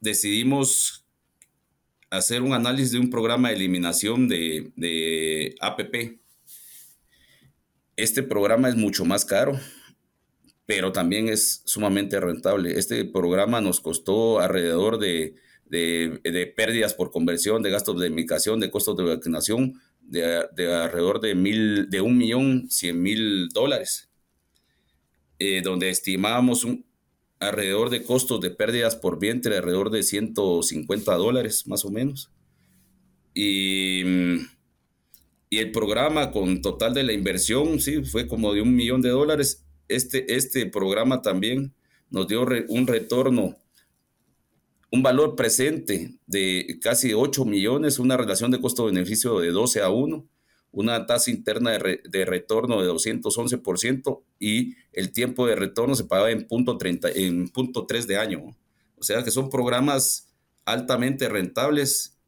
decidimos hacer un análisis de un programa de eliminación de, de APP. Este programa es mucho más caro, pero también es sumamente rentable. Este programa nos costó alrededor de, de, pérdidas por conversión, de gastos de migración, de costos de vacunación, de, de alrededor de, mil, de un millón cien mil dólares, eh, donde estimábamos un, alrededor de costos de pérdidas por vientre, alrededor de 150 dólares más o menos. Y, y, el programa con total de la inversión, sí, fue como de un millón de dólares. Este, este programa también nos dio un retorno, un valor presente de casi 8 millones, una relación de costo-beneficio de 12 a 1 una tasa interna de, re, de, retorno de 211% y el tiempo de retorno se pagaba en punto, 30, en punto 3 de año. O sea que son programas altamente rentables